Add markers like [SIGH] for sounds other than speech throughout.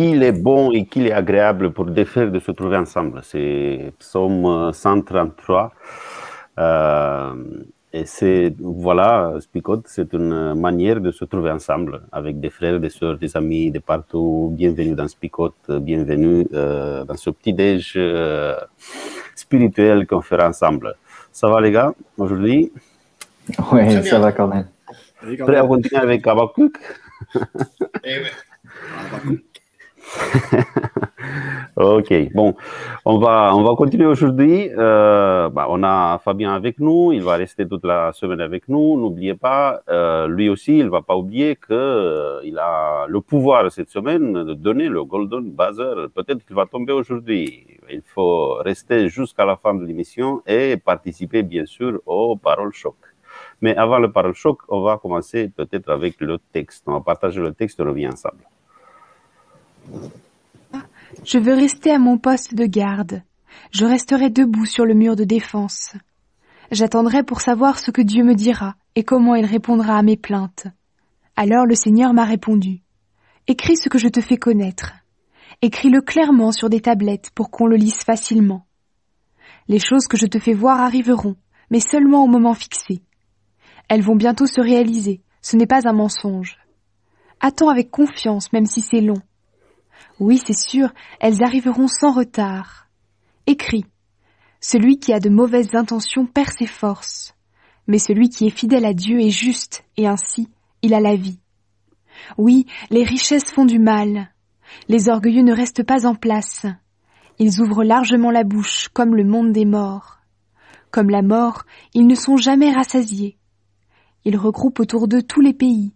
Qu'il est bon et qu'il est agréable pour des frères de se trouver ensemble. C'est Psaume 133. Euh, et c'est, voilà, Spicot, c'est une manière de se trouver ensemble avec des frères, des sœurs, des amis de partout. Bienvenue dans Spicot, bienvenue euh, dans ce petit déj euh, spirituel qu'on fera ensemble. Ça va les gars, aujourd'hui? Oui, ça va quand même. Prêt à continuer avec Abakouk Eh oui. [LAUGHS] [LAUGHS] ok, bon, on va, on va continuer aujourd'hui. Euh, bah, on a Fabien avec nous, il va rester toute la semaine avec nous. N'oubliez pas, euh, lui aussi, il va pas oublier que euh, il a le pouvoir cette semaine de donner le golden buzzer. Peut-être qu'il va tomber aujourd'hui. Il faut rester jusqu'à la fin de l'émission et participer bien sûr au paroles choc. Mais avant le parole choc, on va commencer peut-être avec le texte. On va partager le texte on revient ensemble. Je veux rester à mon poste de garde. Je resterai debout sur le mur de défense. J'attendrai pour savoir ce que Dieu me dira et comment il répondra à mes plaintes. Alors le Seigneur m'a répondu. Écris ce que je te fais connaître. Écris-le clairement sur des tablettes pour qu'on le lise facilement. Les choses que je te fais voir arriveront, mais seulement au moment fixé. Elles vont bientôt se réaliser, ce n'est pas un mensonge. Attends avec confiance même si c'est long. Oui, c'est sûr, elles arriveront sans retard. Écris. Celui qui a de mauvaises intentions perd ses forces, mais celui qui est fidèle à Dieu est juste, et ainsi il a la vie. Oui, les richesses font du mal. Les orgueilleux ne restent pas en place. Ils ouvrent largement la bouche, comme le monde des morts. Comme la mort, ils ne sont jamais rassasiés. Ils regroupent autour d'eux tous les pays.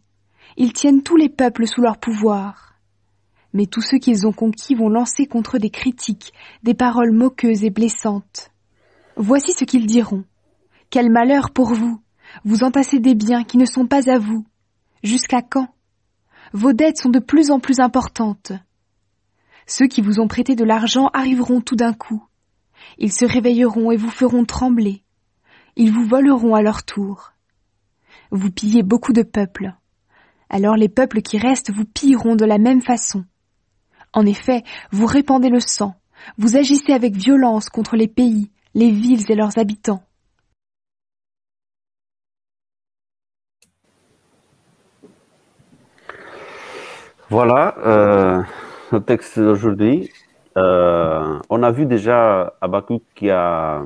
Ils tiennent tous les peuples sous leur pouvoir mais tous ceux qu'ils ont conquis vont lancer contre eux des critiques, des paroles moqueuses et blessantes. Voici ce qu'ils diront. Quel malheur pour vous. Vous entassez des biens qui ne sont pas à vous. Jusqu'à quand? Vos dettes sont de plus en plus importantes. Ceux qui vous ont prêté de l'argent arriveront tout d'un coup. Ils se réveilleront et vous feront trembler. Ils vous voleront à leur tour. Vous pillez beaucoup de peuples. Alors les peuples qui restent vous pilleront de la même façon. En effet, vous répandez le sang, vous agissez avec violence contre les pays, les villes et leurs habitants. Voilà euh, le texte d'aujourd'hui. Euh, on a vu déjà Abakouk qui a,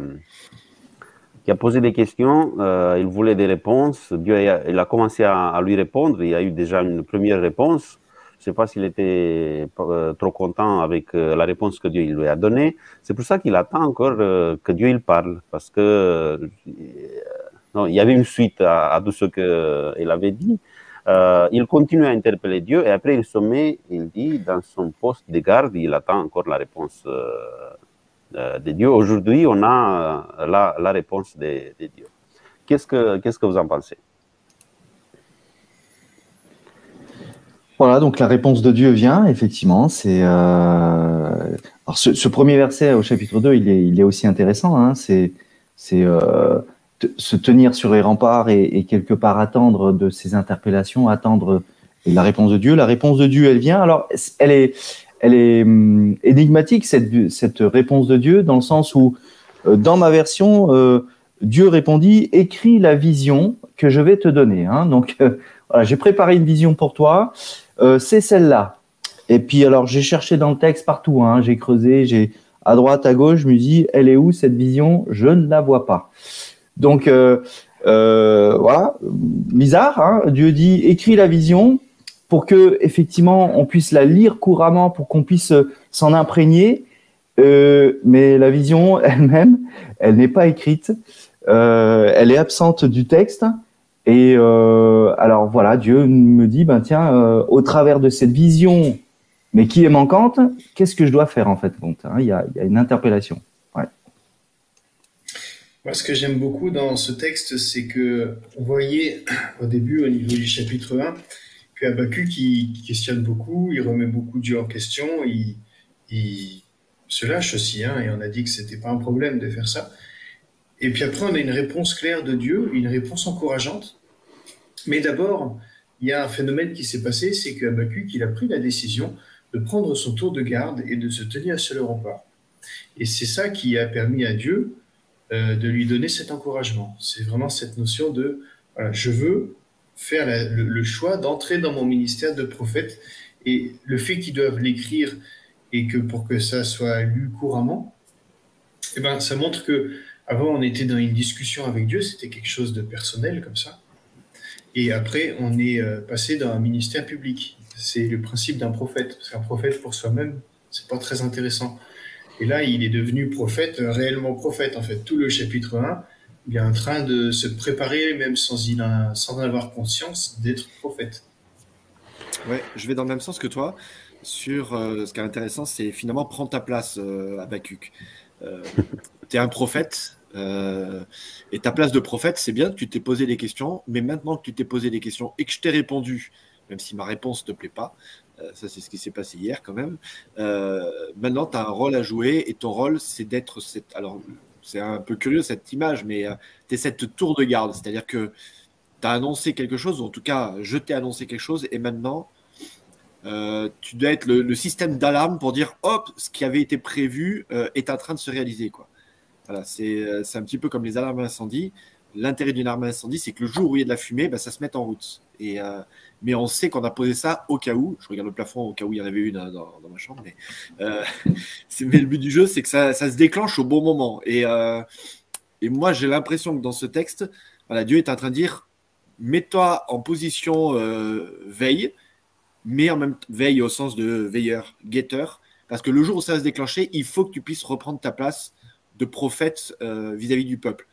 qui a posé des questions, euh, il voulait des réponses. Dieu a, il a commencé à, lui répondre, il y a eu déjà une première réponse. Je ne sais pas s'il était euh, trop content avec euh, la réponse que Dieu lui a donnée. C'est pour ça qu'il attend encore euh, que Dieu il parle, parce que non, il y avait une suite à, tout ce qu'il avait dit. Il continue à interpeller Dieu et après il se met, il dit, dans son poste de garde, il attend encore la réponse de Dieu. Aujourd'hui, on a la, réponse de, de Dieu. Qu'est-ce que, qu'est-ce que vous en pensez? Voilà, donc la réponse de Dieu vient, effectivement. C'est euh... Ce, ce, premier verset au chapitre 2, il est, aussi intéressant. Hein. C'est euh, se tenir sur les remparts et, quelque part attendre de ces interpellations, attendre la réponse de Dieu. La réponse de Dieu, elle vient. Alors, elle est, elle est hum, énigmatique cette, cette réponse de Dieu dans le sens où, euh, dans ma version, euh, Dieu répondit écris la vision que je vais te donner. Hein. Donc, euh, voilà, j'ai préparé une vision pour toi. Euh, c'est celle-là. Et puis alors j'ai cherché dans le texte partout, hein, j'ai creusé, j'ai à droite, à gauche, je me dis, elle est où cette vision? Je ne la vois pas. Donc euh, euh, voilà, bizarre. Hein Dieu dit, écris la vision. pour que effectivement on puisse la lire couramment, pour qu'on puisse s'en imprégner. mais la vision [LAUGHS] elle-même, elle n'est pas écrite, elle est absente du texte. Et alors voilà, Dieu me dit, ben tiens, au travers de cette vision mais qui est manquante, qu'est-ce que je dois faire en fait hein, il, y a, une interpellation. Moi, ce que j'aime beaucoup dans ce texte, c'est que on voyait au début, au niveau du chapitre 1, que Abacu qui, questionne beaucoup, il remet beaucoup Dieu en question, il, se lâche aussi, hein, et on a dit que c'était pas un problème de faire ça. Et puis après, on a une réponse claire de Dieu, une réponse encourageante. Mais d'abord, il y a un phénomène qui s'est passé, c'est que il a pris la décision de prendre son tour de garde et de se tenir sur le rempart. Et c'est ça qui a permis à Dieu euh, de lui donner cet encouragement. C'est vraiment cette notion de je veux faire le, choix d'entrer dans mon ministère de prophète et le fait qu'ils doivent l'écrire et que pour que ça soit lu couramment, eh ben, ça montre que avant on était dans une discussion avec Dieu, c'était quelque chose de personnel comme ça. Et après, on est euh, passé dans un ministère public c'est le principe d'un prophète. Parce qu'un prophète pour soi-même, c'est pas très intéressant. Et là, il est devenu prophète, euh, réellement prophète. En fait, tout le chapitre 1, il est en train de se préparer, même sans, il sans en avoir conscience, d'être prophète. Ouais, je vais dans le même sens que toi. Sur euh, ce qui est intéressant, c'est finalement prendre ta place, euh, Abacuc. Euh, [LAUGHS] tu es un prophète, et ta place de prophète, c'est bien que tu t'es posé des questions, mais maintenant que tu t'es posé des questions et que je t'ai répondu même si ma réponse ne te plaît pas. Euh, ça, c'est ce qui s'est passé hier quand même. Euh, maintenant, tu as un rôle à jouer et ton rôle, c'est d'être cette. Alors, c'est un peu curieux cette image, mais euh, tu es cette tour de garde. C'est-à-dire que tu as annoncé quelque chose, ou en tout cas, je t'ai annoncé quelque chose, et maintenant, tu dois être le, système d'alarme pour dire hop, ce qui avait été prévu est en train de se réaliser. Quoi. Voilà, c'est un petit peu comme les alarmes incendie. L'intérêt d'une alarme incendie, c'est que le jour où il y a de la fumée, bah, ça se met en route. Et, mais on sait qu'on a posé ça au cas où. Je regarde le plafond au cas où il y en avait une dans, ma chambre. Mais, euh, [LAUGHS] le but du jeu, c'est que ça, se déclenche au bon moment. Et, euh, moi, j'ai l'impression que dans ce texte, Dieu est en train de dire mets-toi en position euh, veille, mais en même veille au sens de veilleur, guetteur, parce que le jour où ça va se déclencher, il faut que tu puisses reprendre ta place de prophète vis à -vis du peuple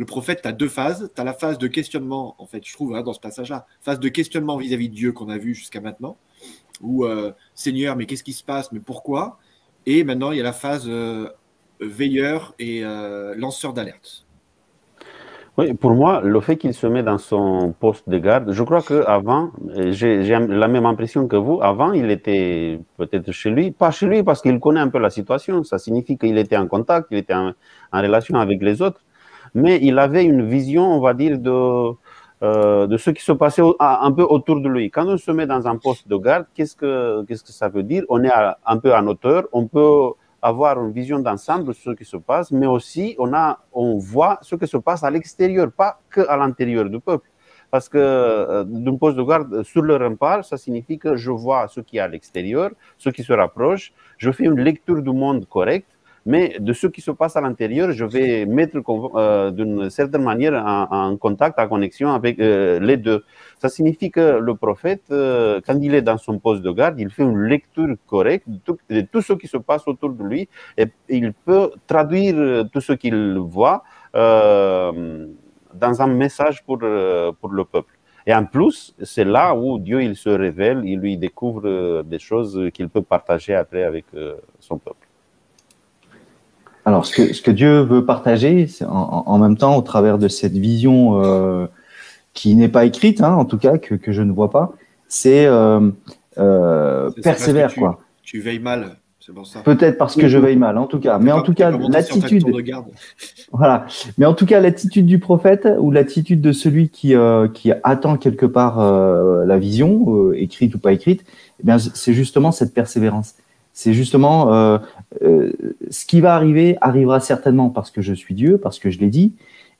le prophète, tu as deux phases. Tu as la phase de questionnement, en fait, je trouve, hein, dans ce passage-là, phase de questionnement vis-à-vis de Dieu qu'on a vu jusqu'à maintenant, où euh, Seigneur, mais qu'est-ce qui se passe, mais pourquoi? Et maintenant, il y a la phase euh, veilleur et euh, lanceur d'alerte. Oui, pour moi, le fait qu'il se met dans son poste de garde, je crois qu'avant, j'ai la même impression que vous, avant, il était peut-être chez lui, pas chez lui parce qu'il connaît un peu la situation, ça signifie qu'il était en contact, il était en relation avec les autres, mais il avait une vision, on va dire, de, euh, de ce qui se passait un peu autour de lui. Quand on se met dans un poste de garde, qu'est-ce que, qu'est-ce que ça veut dire? On est un peu en hauteur, on peut avoir une vision d'ensemble de ce qui se passe, mais aussi on, a, on voit ce qui se passe à l'extérieur, pas qu'à l'intérieur du peuple. Parce que euh, d'un poste de garde sur le rempart, ça signifie que je vois ce qui est à l'extérieur, ce qui se rapproche, je fais une lecture du monde correcte, mais de ce qui se passe à l'intérieur, je vais mettre euh, d'une certaine manière en, contact, en connexion avec euh, les deux. Ça signifie que le prophète, euh, quand il est dans son poste de garde, il fait une lecture correcte de tout, ce qui se passe autour de lui et il peut traduire tout ce qu'il voit dans un message pour, pour le peuple. Et en plus, c'est là où Dieu il se révèle, il lui découvre des choses qu'il peut partager après avec son peuple. Alors, ce que, ce que Dieu veut partager, en, en, même temps, au travers de cette vision euh, qui n'est pas écrite, hein, en tout cas, que, que, je ne vois pas, c'est euh, euh, persévère, tu, quoi. Tu veilles mal, c'est pour ça. Peut-être parce que je veille mal, en tout cas. Mais en tout cas, l'attitude. [LAUGHS] Voilà. Mais en tout cas, l'attitude du prophète ou l'attitude de celui qui, qui attend quelque part la vision, écrite ou pas écrite, eh bien, c'est justement cette persévérance. C'est justement euh, euh, ce qui va arriver arrivera certainement parce que je suis Dieu, parce que je l'ai dit,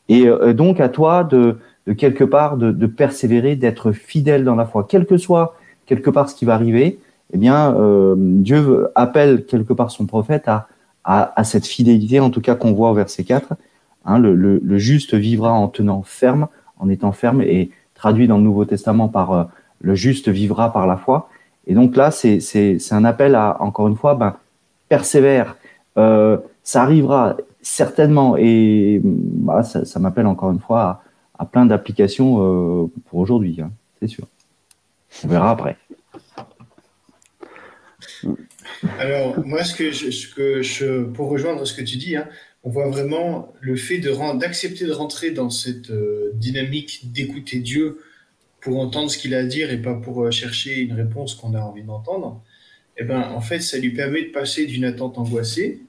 et euh, donc à toi de, de quelque part de, de persévérer, d'être fidèle dans la foi, quel que soit quelque part ce qui va arriver. Eh bien, euh, Dieu appelle quelque part son prophète à, à, à cette fidélité, en tout cas qu'on voit au verset 4. Hein, le, le, le, juste vivra en tenant ferme, en étant ferme, et traduit dans le Nouveau Testament par le juste vivra par la foi. Et donc là, c'est un appel à, encore une fois, ben, persévère. Euh, ça arrivera certainement. Et bah, ça, m'appelle encore une fois à, plein d'applications euh, pour aujourd'hui, hein, c'est sûr. On verra après. Alors, moi, ce que je, pour rejoindre ce que tu dis, hein, on voit vraiment le fait d'accepter de, rentrer dans cette euh, dynamique d'écouter Dieu pour entendre ce qu'il a à dire et pas pour euh, chercher une réponse qu'on a envie d'entendre. Eh ben, en fait, ça lui permet de passer d'une attente angoissée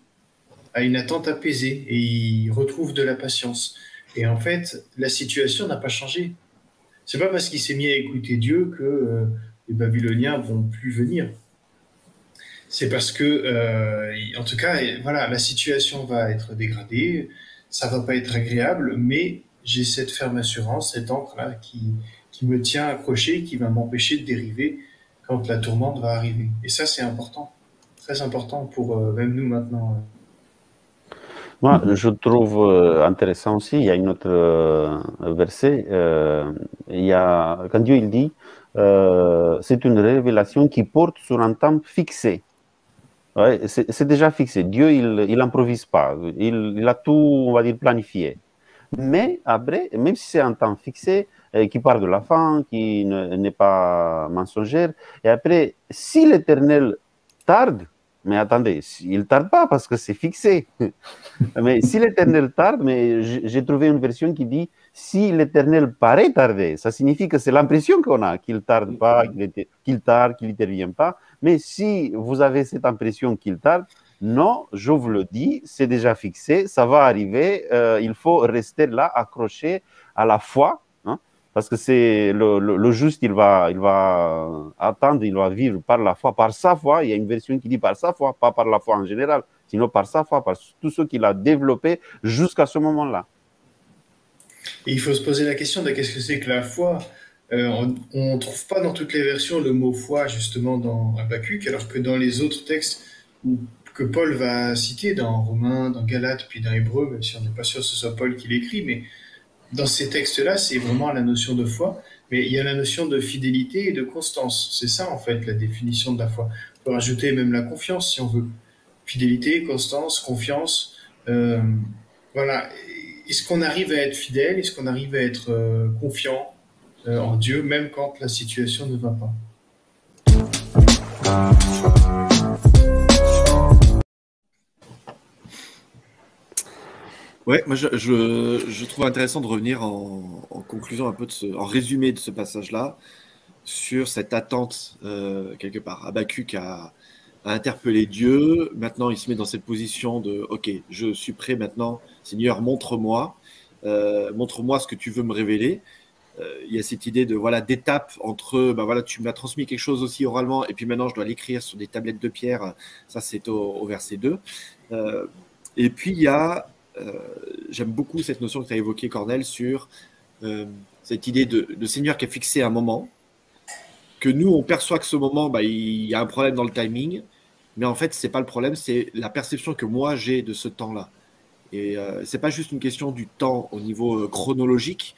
à une attente apaisée et il retrouve de la patience. Et en fait, la situation n'a pas changé. C'est pas parce qu'il s'est mis à écouter Dieu que euh, les Babyloniens vont plus venir c'est parce que, euh, en tout cas, voilà, la situation va être dégradée, ça va pas être agréable, mais j'ai cette ferme assurance, cette encre-là qui, qui me tient accroché, qui va m'empêcher de dériver quand la tourmente va arriver. Et ça, c'est important, très important pour euh, même nous maintenant. Moi, je trouve euh, intéressant aussi, il y a une autre verset, il y a, quand Dieu il dit, c'est une révélation qui porte sur un temps fixé. C'est déjà fixé. Dieu, il n'improvise pas. Il, il, a tout, on va dire, planifié. Mais après, même si c'est un temps fixé, euh, qui part de la fin, qui n'est pas mensongère, et après, si l'Éternel tarde, mais attendez, il tarde pas parce que c'est fixé. [LAUGHS] mais si l'Éternel tarde, mais j'ai trouvé une version qui dit si l'Éternel paraît tarder, ça signifie que c'est l'impression qu'on a, qu'il tarde pas, qu'il tarde, qu'il n'intervient pas. Mais si vous avez cette impression qu'il tarde, non, je vous le dis, c'est déjà fixé, ça va arriver. Euh, il faut rester là, accroché à la foi, parce que c'est le, juste, il va, il va attendre, il va vivre par la foi, par sa foi. Il y a une version qui dit par sa foi, pas par la foi en général, sinon par sa foi, par tout ce qu'il a développé jusqu'à ce moment-là. il faut se poser la question de qu'est-ce que c'est que la foi euh, on ne trouve pas dans toutes les versions le mot foi justement dans Habakkuk, alors que dans les autres textes que Paul va citer, dans Romains, dans Galates, puis dans Hébreu, même si on n'est pas sûr que ce soit Paul qui l'écrit, mais dans ces textes-là, c'est vraiment la notion de foi, mais il y a la notion de fidélité et de constance. C'est ça en fait la définition de la foi. On peut rajouter même la confiance si on veut. Fidélité, constance, confiance. Euh, voilà. Est-ce qu'on arrive à être fidèle? Est-ce qu'on arrive à être euh, confiant euh, en Dieu, même quand la situation ne va pas? Ouais, moi je, je, trouve intéressant de revenir en, conclusion un peu de ce, en résumé de ce passage-là sur cette attente euh, quelque part. Habakkuk a, interpellé Dieu. Maintenant, il se met dans cette position de OK, je suis prêt maintenant. Seigneur, montre-moi, euh, montre-moi ce que tu veux me révéler. Euh, il y a cette idée de voilà d'étape entre bah voilà tu m'as transmis quelque chose aussi oralement et puis maintenant je dois l'écrire sur des tablettes de pierre ça c'est au, verset 2 euh, et puis il y a j'aime beaucoup cette notion que tu as évoquée Cornel sur cette idée de, Seigneur qui a fixé un moment que nous on perçoit que ce moment bah, il y a un problème dans le timing mais en fait c'est pas le problème c'est la perception que moi j'ai de ce temps là et c'est pas juste une question du temps au niveau chronologique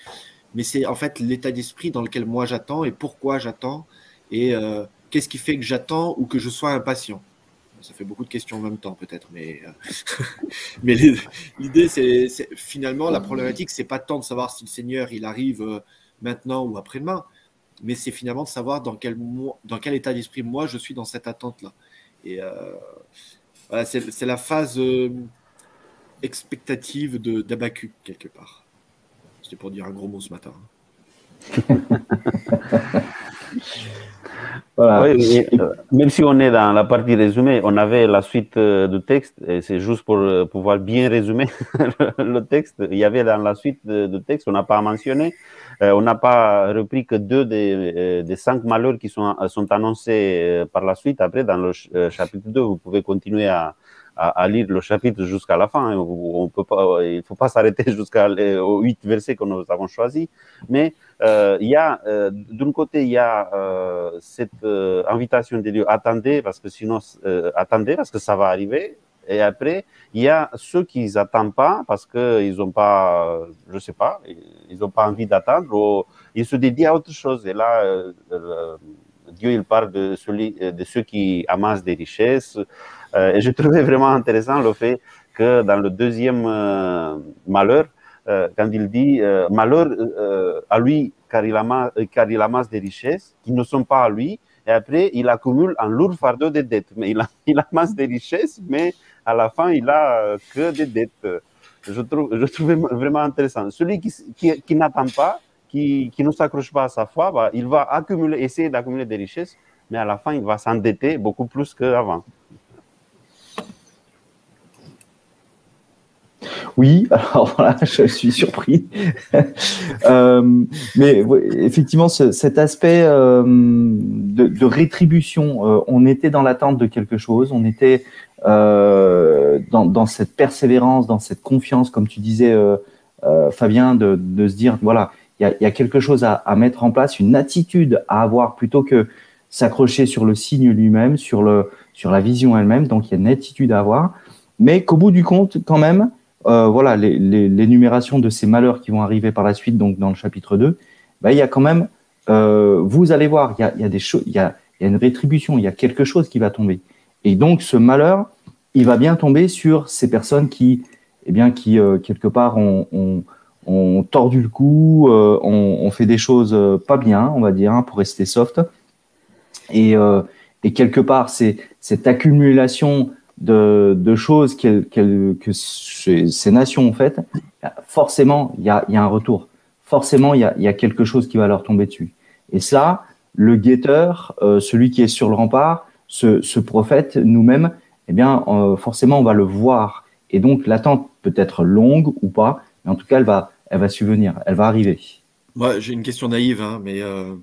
mais c'est en fait l'état d'esprit dans lequel moi j'attends et pourquoi j'attends et euh, qu'est-ce qui fait que j'attends ou que je sois impatient. Ça fait beaucoup de questions en même temps peut-être, mais, euh, [LAUGHS] mais l'idée c'est finalement la problématique c'est pas tant de savoir si le Seigneur il arrive euh, maintenant ou après-demain, mais c'est finalement de savoir dans quel, état d'esprit moi je suis dans cette attente-là. Et voilà, c'est la phase expectative d'Abacu quelque part pour dire un gros mot ce matin. [LAUGHS] Euh, même si on est dans la partie résumée, on avait la suite euh, du texte, et c'est juste pour euh, pouvoir bien résumer [LAUGHS] le texte. Il y avait dans la suite du texte, on n'a pas mentionné, on n'a pas repris que deux des, des, cinq malheurs qui sont, sont annoncés par la suite. Après, dans le chapitre 2, vous pouvez continuer à, à, lire le chapitre jusqu'à la fin. On peut pas, il faut pas [LAUGHS] s'arrêter jusqu'aux huit versets que nous avons choisis. Mais euh, il y a, euh, d'un côté, il y a euh, cette invitation de Dieu, attendez, parce que sinon, attendez, parce que ça va arriver. Et après, il y a ceux qui n'attendent pas parce qu'ils n'ont pas, je sais pas, ils n'ont pas envie d'attendre ou ils se dédient à autre chose. Et là, euh, euh, Dieu, il parle de, celui, de ceux qui amassent des richesses. Et je trouvais [LAUGHS] vraiment intéressant le fait que dans le deuxième malheur, quand il dit malheur à lui car il, amasse, des richesses qui ne sont pas à lui, et après, il accumule un lourd fardeau de dettes. Mais il, [LAUGHS] amasse des richesses, mais à la fin, il a euh, que des dettes. Je trouvais [LAUGHS] vraiment intéressant. Celui qui, n'attend pas, qui, qui ne s'accroche pas à sa foi, bah, il va accumuler, essayer d'accumuler des richesses, mais à la fin, il va s'endetter beaucoup plus qu'avant. Oui, [LAUGHS] alors voilà, je suis surpris. [LAUGHS] euh, mais effectivement, ce, cet aspect euh, de, rétribution, euh, on était dans l'attente de quelque chose, on était dans, cette persévérance, dans cette confiance, comme tu disais, Fabien, de, se dire, voilà, il y a, quelque chose à, mettre en place, une attitude à avoir plutôt que s'accrocher sur le signe lui-même, sur, sur la vision elle-même. Donc, il y a une attitude à avoir. Mais qu'au bout du compte, quand même, euh, voilà, l'énumération de ces malheurs qui vont arriver par la suite, donc dans le chapitre 2, bah, il y a quand même, euh, vous allez voir, il y a, il y a des choses, il il y a une rétribution, il y a quelque chose qui va tomber. Et donc ce malheur, il va bien tomber sur ces personnes qui, eh bien, qui euh, quelque part ont, tordu le cou, ont, fait des choses pas bien, on va dire, hein, pour rester soft. Et, et quelque part, c'est cette accumulation de, choses qu que ces, nations ont faites, forcément, il y a, un retour. Forcément, il y a, quelque chose qui va leur tomber dessus. Et ça, le guetteur, euh, celui qui est sur le rempart, ce, ce prophète, nous-mêmes, eh bien, euh, forcément, on va le voir. Et donc, l'attente peut être longue ou pas, mais en tout cas, elle va, elle va subvenir, elle va arriver. Moi, j'ai une question naïve, hein, mais euh,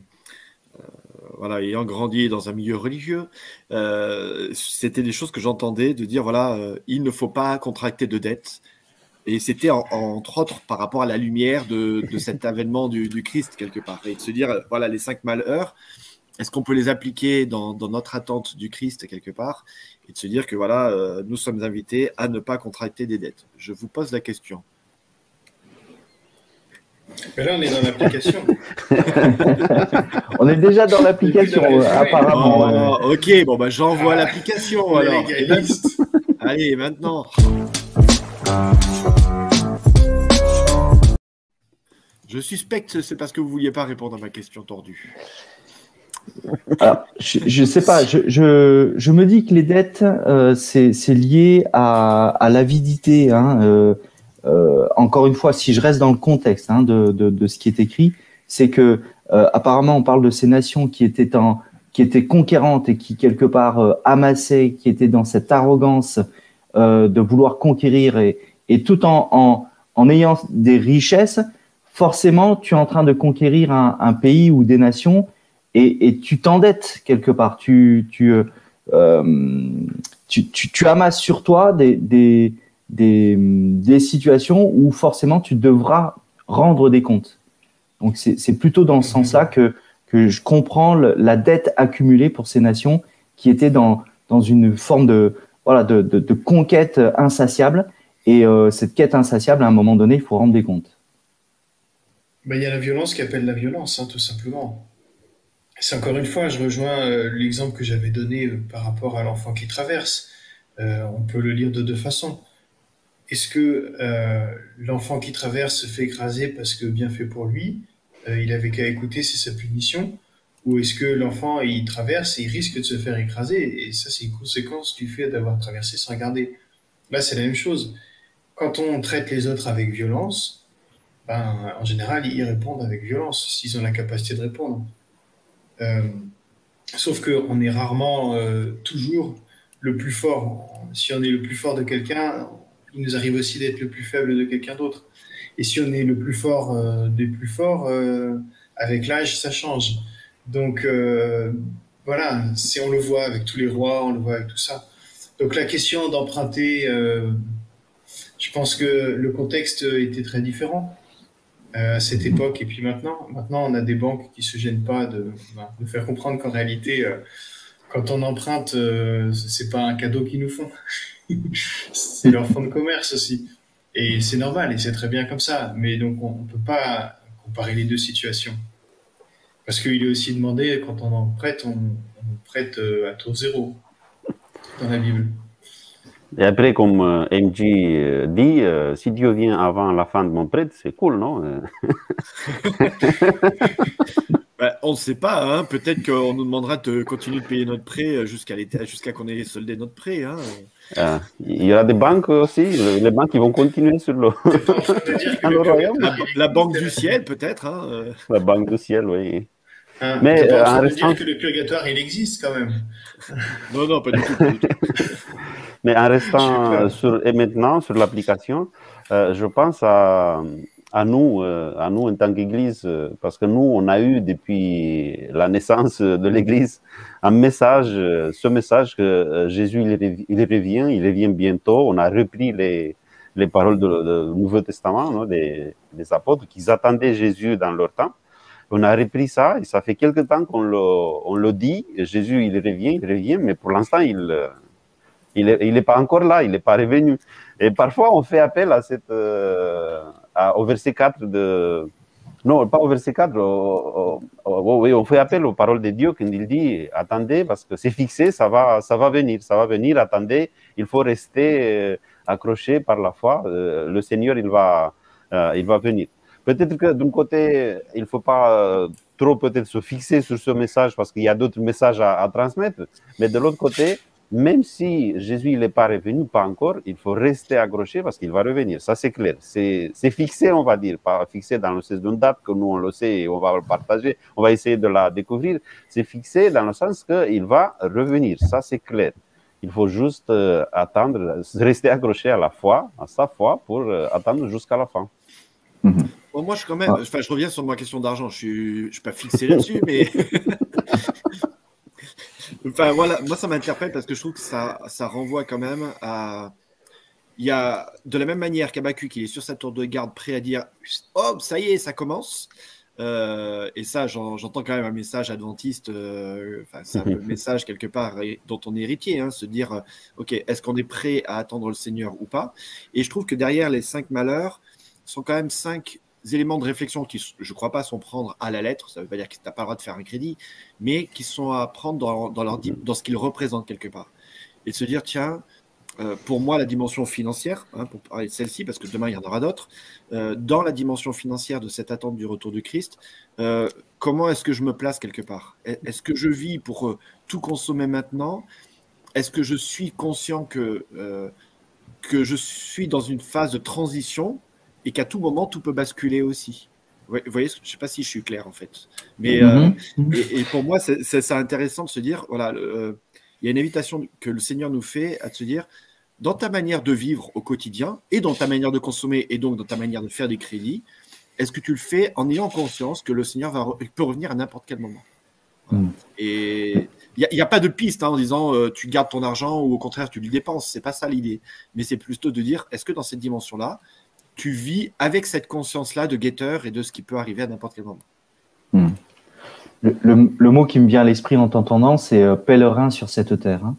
voilà, ayant grandi dans un milieu religieux, euh, c'était des choses que j'entendais de dire voilà, euh, il ne faut pas contracter de dettes. Et c'était entre autres par rapport à la lumière de, de [LAUGHS] cet avènement du, du, Christ quelque part. Et de se dire voilà, les cinq malheurs, est-ce qu'on peut les appliquer dans, dans, notre attente du Christ quelque part? Et de se dire que voilà, euh, nous sommes invités à ne pas contracter des dettes. Je vous pose la question. Mais là, on est dans l'application. [LAUGHS] on est déjà dans l'application, apparemment. Oh, ok, bon, bah, j'envoie ah, l'application alors. Allez, maintenant. Je suspecte c'est parce que vous ne vouliez pas répondre à ma question tordue. Alors, je ne sais pas, je, je, je, me dis que les dettes, euh, c'est lié à, à l'avidité. Hein, euh, euh, encore une fois, si je reste dans le contexte hein, de, ce qui est écrit, c'est que euh, apparemment on parle de ces nations qui étaient conquérantes et qui quelque part euh, amassaient, qui étaient dans cette arrogance de vouloir conquérir et, tout en, ayant des richesses, forcément tu es en train de conquérir un, pays ou des nations et, tu t'endettes quelque part. Tu, amasses sur toi des des, des, situations où forcément tu devras rendre des comptes. Donc c'est plutôt dans ce sens-là que, que je comprends le, la dette accumulée pour ces nations qui étaient dans, dans une forme de, voilà, de, de, de conquête insatiable. Et euh, cette quête insatiable, à un moment donné, il faut rendre des comptes. Ben, il y a la violence qui appelle la violence, hein, tout simplement. C'est encore une fois, je rejoins euh, l'exemple que j'avais donné euh, par rapport à l'enfant qui traverse. On peut le lire de deux façons. Est-ce que euh, l'enfant qui traverse se fait écraser parce que bien fait pour lui, euh, il avait qu'à écouter, c'est sa punition? Ou est-ce que l'enfant, il traverse et il risque de se faire écraser? Et ça, c'est une conséquence du fait d'avoir traversé sans regarder. Là, c'est la même chose. Quand on traite les autres avec violence, ben, en général, ils répondent avec violence, s'ils ont la capacité de répondre. Euh, sauf qu'on est rarement toujours le plus fort. Si on est le plus fort de quelqu'un, il nous arrive aussi d'être le plus faible de quelqu'un d'autre. Et si on est le plus fort euh, des plus forts, euh, avec l'âge, ça change. Donc euh, voilà, si on le voit avec tous les rois, on le voit avec tout ça. Donc la question d'emprunter, je pense que le contexte était très différent à cette époque et puis maintenant. Maintenant, on a des banques qui se gênent pas de, de faire comprendre qu'en réalité, quand on emprunte, euh, c'est pas un cadeau qu'ils nous font. [LAUGHS] c'est leur fonds de commerce aussi. Et c'est normal, et c'est très bien comme ça. Mais donc, on ne peut pas comparer les deux situations. Parce qu'il est aussi demandé, quand on en prête, on, prête euh, à taux zéro dans la Bible. Et après, comme euh, MJ euh, dit, si Dieu vient avant la fin de mon prêt, c'est cool, non? [LAUGHS] Bah, on ne sait pas, hein. peut-être qu'on nous demandera de continuer de payer notre prêt jusqu'à jusqu'à qu'on ait soldé notre prêt. Hein. Ah, il y aura des banques aussi, les banques qui vont continuer sur le. [LAUGHS] [LAUGHS] la, banque du ciel, peut-être. Hein. La banque du ciel, oui. Ah, Mais en restant... dire que le purgatoire, il existe quand même. [LAUGHS] non, non, pas du tout. Mais en restant sur, et maintenant sur l'application, euh, je pense à, à nous, euh, à nous en tant qu'Église, euh, parce que nous, on a eu depuis la naissance de l'Église un message, euh, ce message que Jésus il, revient, il revient bientôt. On a repris les, les paroles du Nouveau Testament, non, des, des, apôtres, qui attendaient Jésus dans leur temps. On a repris ça et ça fait quelque temps qu'on le, on le dit. Jésus, il revient, il revient, mais pour l'instant, il il n'est pas encore là, il n'est pas revenu. Et parfois, on fait appel à cette, au verset 4 de... Non, pas au verset 4, oui, on fait appel aux paroles de Dieu quand il dit attendez parce que c'est fixé, ça va, ça va venir, ça va venir, attendez, il faut rester euh, accroché par la foi, euh, le Seigneur il va, euh, il va venir. Peut-être que d'un côté, il ne faut pas trop peut-être se fixer sur ce message parce qu'il y a d'autres messages à transmettre, mais de l'autre côté, même si Jésus n'est pas revenu, pas encore, il faut rester accroché parce qu'il va revenir. Ça, c'est clair. C'est fixé, on va dire, pas fixé dans le sens d'une date que nous, on le sait et on va le partager. On va essayer de la découvrir. C'est fixé dans le sens qu'il va revenir. Ça, c'est clair. Il faut juste euh, attendre, rester accroché à la foi, à sa foi, pour euh, attendre jusqu'à la fin. Mhm. moi, je, quand même, je reviens sur ma question d'argent. Je ne suis, suis pas fixé là-dessus, mais [LAUGHS] Enfin voilà, moi ça m'interpelle parce que je trouve que ça, ça renvoie quand même à. Il y a de la même manière qu'Abacu qui est sur sa tour de garde prêt à dire Oh, ça y est, ça commence. Euh, et ça, j'entends quand même un message adventiste, euh, c'est un peu le [LAUGHS] message quelque part dont on est héritier, hein, se dire euh, Ok, est-ce qu'on est prêt à attendre le Seigneur ou pas? Et je trouve que derrière les cinq malheurs sont quand même cinq éléments de réflexion qui, je ne crois pas, sont prendre à la lettre, ça ne veut pas dire que tu n'as pas le droit de faire un crédit, mais qui sont à prendre dans, leur, dans ce qu'ils représentent quelque part. Et de se dire, tiens, euh, pour moi, la dimension financière, hein, pour parler de celle-ci, parce que demain il y en aura d'autres, euh, dans la dimension financière de cette attente du retour du Christ, euh, comment est-ce que je me place quelque part? Est-ce que je vis pour tout consommer maintenant? Est-ce que je suis conscient que, que je suis dans une phase de transition? Et qu'à tout moment, tout peut basculer aussi. Vous voyez, je ne sais pas si je suis clair en fait. Mais mhm. euh, et, pour moi, c'est intéressant de se dire voilà, euh, il y a une invitation que le Seigneur nous fait à se dire dans ta manière de vivre au quotidien et dans ta manière de consommer et donc dans ta manière de faire des crédits, est-ce que tu le fais en ayant conscience que le Seigneur va, peut revenir à n'importe quel moment? Mhm. Et il n'y a, pas de piste hein, en disant euh, tu gardes ton argent ou au contraire tu le dépenses. C'est pas ça l'idée. Mais c'est plutôt de dire est-ce que dans cette dimension-là, tu vis avec cette conscience-là de guetteur et de ce qui peut arriver à n'importe quel moment. Hmm. Le, mot qui me vient à l'esprit en t'entendant, c'est euh, pèlerin sur cette terre. Hein.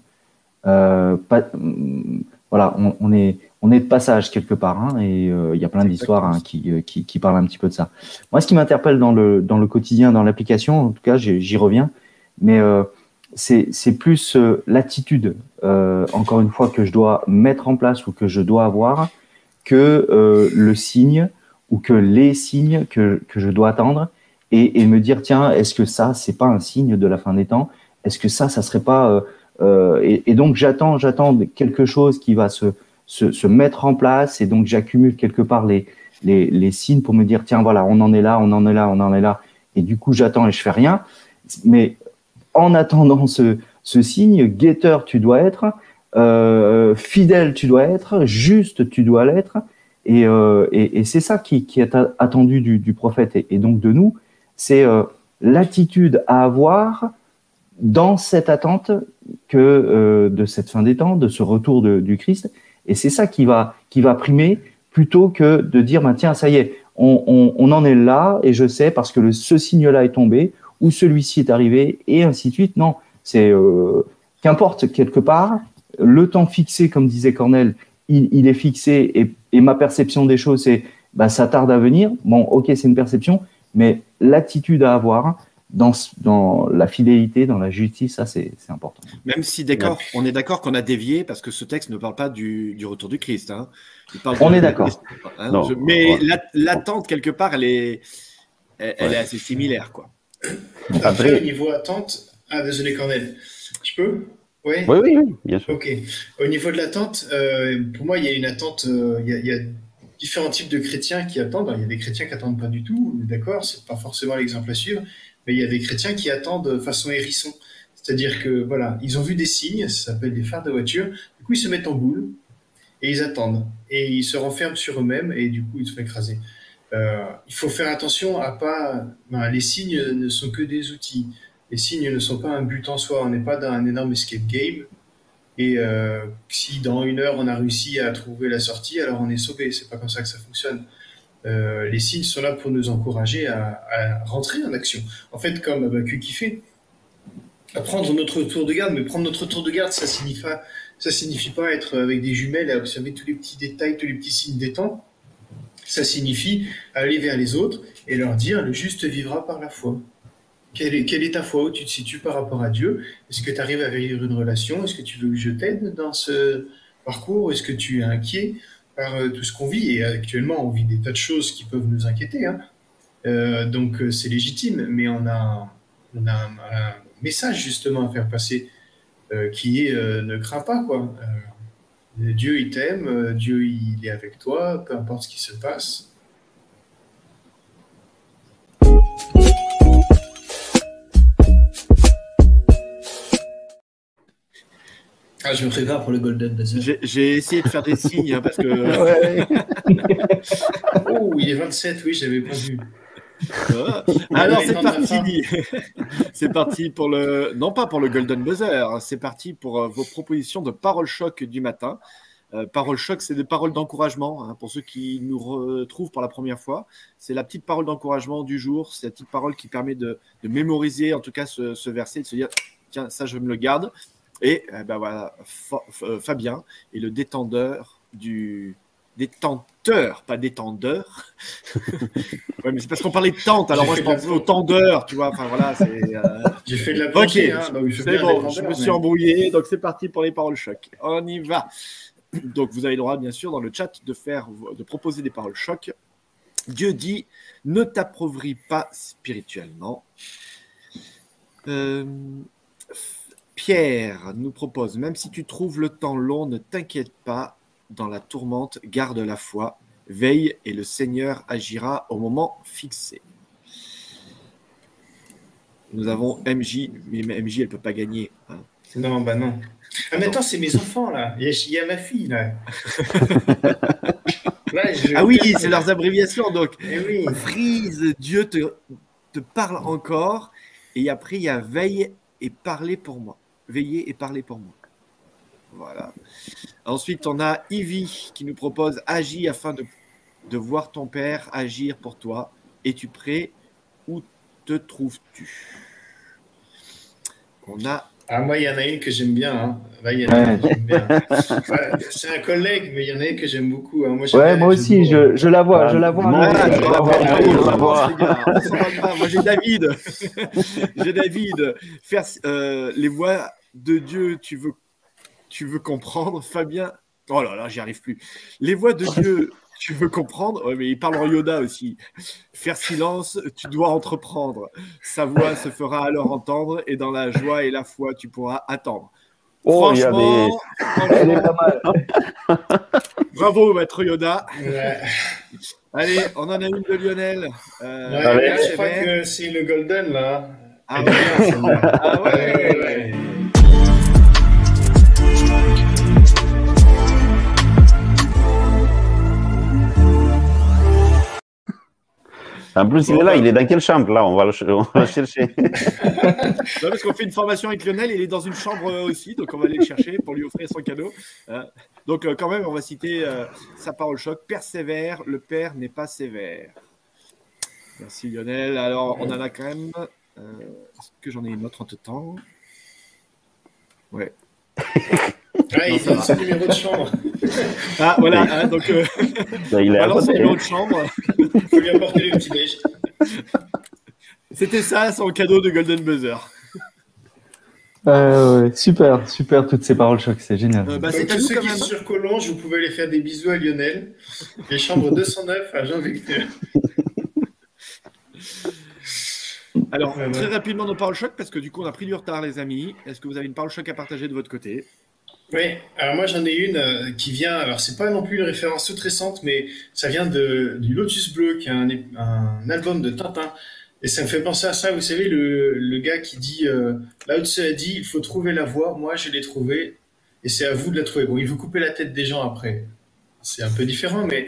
Euh, hmm, voilà, on, est, on est de passage quelque part, hein, et euh, il y a plein d'histoires hein, qui, qui, parlent un petit peu de ça. Moi, ce qui m'interpelle dans le, dans le quotidien, dans l'application, en tout cas, j'y reviens, mais c'est plus l'attitude, encore une fois, que je dois mettre en place ou que je dois avoir que euh, le signe ou que les signes que, que je dois attendre et, et, me dire tiens est-ce que ça c'est pas un signe de la fin des temps? Est-ce que ça ça serait pas euh, euh et, et, donc j'attends j'attends quelque chose qui va se, se, se mettre en place et donc j'accumule quelque part les, les, les signes pour me dire tiens voilà on en est là on en est là on en est là et du coup j'attends et je fais rien. Mais en attendant ce, ce signe guetteur tu dois être euh, fidèle tu dois être, juste tu dois l'être, et, euh, c'est ça qui, est attendu du, prophète. Et, donc de nous, c'est euh, l'attitude à avoir dans cette attente que de cette fin des temps, de ce retour du Christ, et c'est ça qui va qui va primer plutôt que de dire bah, tiens ça y est, on, en est là et je sais parce que ce signe-là est tombé ou celui-ci est arrivé et ainsi de suite. Non, C'est qu'importe quelque part, le temps fixé, comme disait Cornel, il, est fixé et, et, ma perception des choses, c'est bah, ça tarde à venir. Bon, ok, c'est une perception, mais l'attitude à avoir, dans, dans la fidélité, dans la justice, ça c'est important. Même si d'accord, on est d'accord qu'on a dévié parce que ce texte ne parle pas du, du retour du Christ. Hein. on est d'accord. Hein, mais l'attente quelque part, elle est, elle, est assez similaire, quoi. Après, au niveau attente, ah désolé Cornel, tu peux? Oui, oui, oui, bien sûr. Ok. Au niveau de l'attente, euh, pour moi, il y a une attente. Euh, il, y a, il, y a, différents types de chrétiens qui attendent. il y a des chrétiens qui attendent pas du tout, d'accord, c'est pas forcément l'exemple à suivre mais il y a des chrétiens qui attendent de façon hérisson. C'est-à-dire que voilà, ils ont vu des signes, ça s'appelle des phares de voiture, du coup ils se mettent en boule et ils attendent. Et ils se renferment sur eux-mêmes et du coup ils se font écraser. Euh, il faut faire attention à pas. Ben, les signes ne sont que des outils. Les signes ne sont pas un but en soi. On n'est pas dans un énorme escape game. Et euh, si dans une heure on a réussi à trouver la sortie, alors on est sauvé. C'est pas comme ça que ça fonctionne. Euh, les signes sont là pour nous encourager à, rentrer en action. En fait, comme Abacu qui fait, à prendre notre tour de garde, mais prendre notre tour de garde, ça signifie, ça signifie pas être avec des jumelles et observer tous les petits détails, tous les petits signes des temps. Ça signifie aller vers les autres et leur dire le juste vivra par la foi. Quelle est, ta foi Où tu te situes par rapport à Dieu? Est-ce que tu arrives à vivre une relation? Est-ce que tu veux que je t'aide dans ce parcours? Est-ce que tu es inquiet euh, tout ce qu'on vit? Et actuellement, on vit des tas de choses qui peuvent nous inquiéter. Hein. Euh, donc, euh, c'est légitime, mais on a, on a un, message justement à faire passer qui est ne crains pas, quoi. Dieu, il t'aime, Dieu, il est avec toi, peu importe ce qui se passe. Ah, je me prépare pour le Golden Buzzer. J'ai essayé de faire des signes hein, parce que. [LAUGHS] oh, il est 27, oui, j'avais pas vu. Alors c'est parti. [LAUGHS] c'est parti pour le non pas pour le Golden Buzzer, c'est parti pour euh, vos propositions de paroles choc du matin. Euh, paroles choc, c'est des paroles d'encouragement hein, pour ceux qui nous retrouvent pour la première fois. C'est la petite parole d'encouragement du jour. C'est la petite parole qui permet de, mémoriser en tout cas ce, ce verset, de se dire tiens ça je me le garde et euh, ben voilà, euh, Fabien est le détendeur du détenteur, pas détendeur. [LAUGHS] ouais, mais c'est parce qu'on parlait de tente, alors moi je pense au tendeur, tu vois. Enfin voilà, c'est. Euh, [LAUGHS] J'ai fait de la Ok, hein, c'est bon, je me suis embrouillé, donc c'est parti pour les paroles choc. On y va. Donc vous avez le droit, bien sûr, dans le chat, de faire, de proposer des paroles choc. Dieu dit ne t'appauvris pas spirituellement. Euh, Pierre nous propose, même si tu trouves le temps long, ne t'inquiète pas, dans la tourmente, garde la foi, veille et le Seigneur agira au moment fixé. Nous avons MJ, mais MJ, elle ne peut pas gagner. Hein. Non, bah non. Ah, mais attends, c'est mes enfants, là. Il y, a, ma fille, là. [LAUGHS] ah oui, c'est leurs abréviations. Donc, eh frise, Dieu te, te parle encore. Et après, il y a veille et parler pour moi veillez et parlez pour moi. Voilà. Ensuite, on a Ivy qui nous propose agis afin de, de voir ton père agir pour toi. Es-tu prêt? Où te trouves-tu? On a. Ah, moi, il y en a une que j'aime bien. Hein. c'est un collègue, mais il y en a une que j'aime beaucoup. Hein. Moi, ouais, moi aussi, je, je, la vois. je la vois. Moi, j'ai David. [LAUGHS] j'ai David. Faire euh, les voix de Dieu tu veux, tu veux comprendre, Fabien? Oh là là, j'y arrive plus. Les voix de Dieu, [LAUGHS] tu veux comprendre? mais il parle en Yoda aussi. Faire silence, tu dois entreprendre. Sa voix se fera alors entendre, et dans la joie et la foi, tu pourras attendre. Oh, franchement, [LAUGHS] bravo, maître Yoda. Allez, on en a une de Lionel. Euh, je crois que c'est le Golden là. Ah, [LAUGHS] ah ouais. En plus, il est là, il est dans quelle chambre là? On va, le, chercher. [LAUGHS] non, parce qu'on fait une formation avec Lionel, il est dans une chambre euh, aussi, donc on va aller le chercher pour lui offrir son cadeau. Hein. donc, euh, quand même, on va citer euh, sa parole choc persévère, le père n'est pas sévère. Merci Lionel. Alors, on en a quand même. Est-ce que j'en ai une autre entre temps Ouais. Ouais, il donne son numéro de chambre. Ah, voilà. hein, donc, euh, Ben, il est balance côté, hein. de chambre. Il faut lui apporter le petit déj. C'était ça, son cadeau de Golden Buzzer. Euh, ouais, super, super, toutes ces paroles choc, c'est génial. Euh, bah, Donc, c'est à tous ceux quand qui même. sont sur Collonges, vous pouvez aller faire des bisous à Lionel. Les chambres [LAUGHS] 209 à Jean-Victor. Alors, Ouais, ouais. très rapidement, nos paroles choc, parce que du coup, on a pris du retard, les amis. Est-ce que vous avez une parole choc à partager de votre côté? Oui, alors moi j'en ai une euh, qui vient, alors c'est pas non plus une référence toute récente, mais ça vient du Lotus Bleu, qui est un, album de Tintin. Et ça me fait penser à ça, vous savez, le, gars qui dit, euh, Lao Tzu a dit, il faut trouver la voie, moi je l'ai trouvée, et c'est à vous de la trouver. Bon, il veut couper la tête des gens après. C'est un peu différent, mais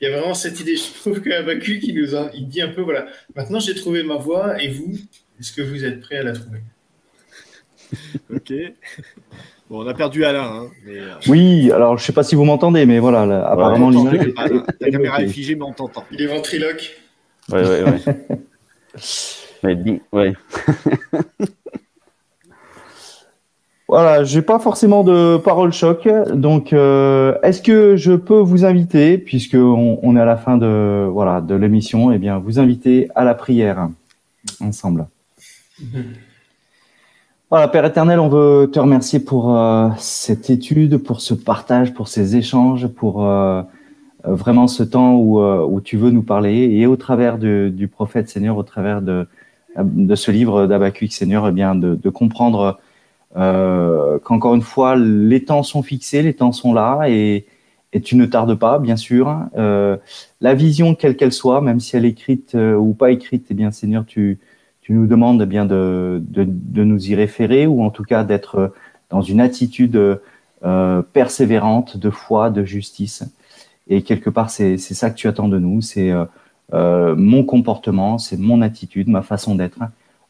il y a vraiment cette idée. Je trouve que Habakkuk, il dit un peu, voilà, maintenant j'ai trouvé ma voie, et vous, est-ce que vous êtes prêts à la trouver? [LAUGHS] Ok. Bon, on a perdu Alain, hein, mais euh, Oui, alors je sais pas si vous m'entendez, mais voilà, là, apparemment l'image est- ta est caméra est figée, mais on t'entend. Il est ventriloque. Ouais, ouais, ouais. [LAUGHS] Mais dis, ouais. [LAUGHS] Voilà, j'ai pas forcément de parole choc, donc euh, est-ce que je peux vous inviter, puisque on, on est à la fin de voilà de l'émission, et bien vous inviter à la prière ensemble. [LAUGHS] Voilà, Père éternel, on veut te remercier pour euh, cette étude, pour ce partage, pour ces échanges, pour euh, euh, vraiment ce temps où, tu veux nous parler et au travers du prophète Seigneur, au travers de, ce livre d'Abacuc Seigneur, eh bien de, comprendre qu'encore une fois, les temps sont fixés, les temps sont là et, et tu ne tardes pas, bien sûr. La vision, quelle qu'elle soit, même si elle est écrite ou pas écrite, eh bien Seigneur, tu, tu nous demandes eh bien de, de, de nous y référer ou en tout cas d'être dans une attitude euh, persévérante de foi, de justice. Et quelque part, c'est ça que tu attends de nous, c'est euh, euh, mon comportement, c'est mon attitude, ma façon d'être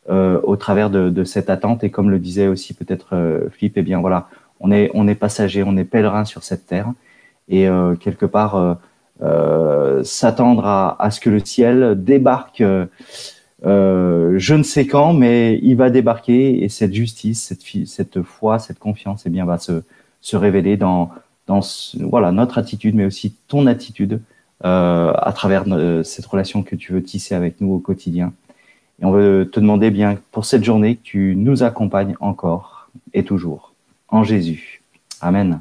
euh, au travers de, de cette attente. Et comme le disait aussi peut-être euh, Philippe, eh bien voilà, on est on est passager, on est pèlerin sur cette terre, et euh, quelque part s'attendre à, à ce que le ciel débarque. Euh, je ne sais quand, mais il va débarquer et cette justice, cette, foi, cette confiance, eh bien, va se, se révéler dans, voilà, notre attitude, mais aussi ton attitude euh, à travers euh, cette relation que tu veux tisser avec nous au quotidien. Et on veut te demander bien pour cette journée que tu nous accompagnes encore et toujours. En Jésus. Amen.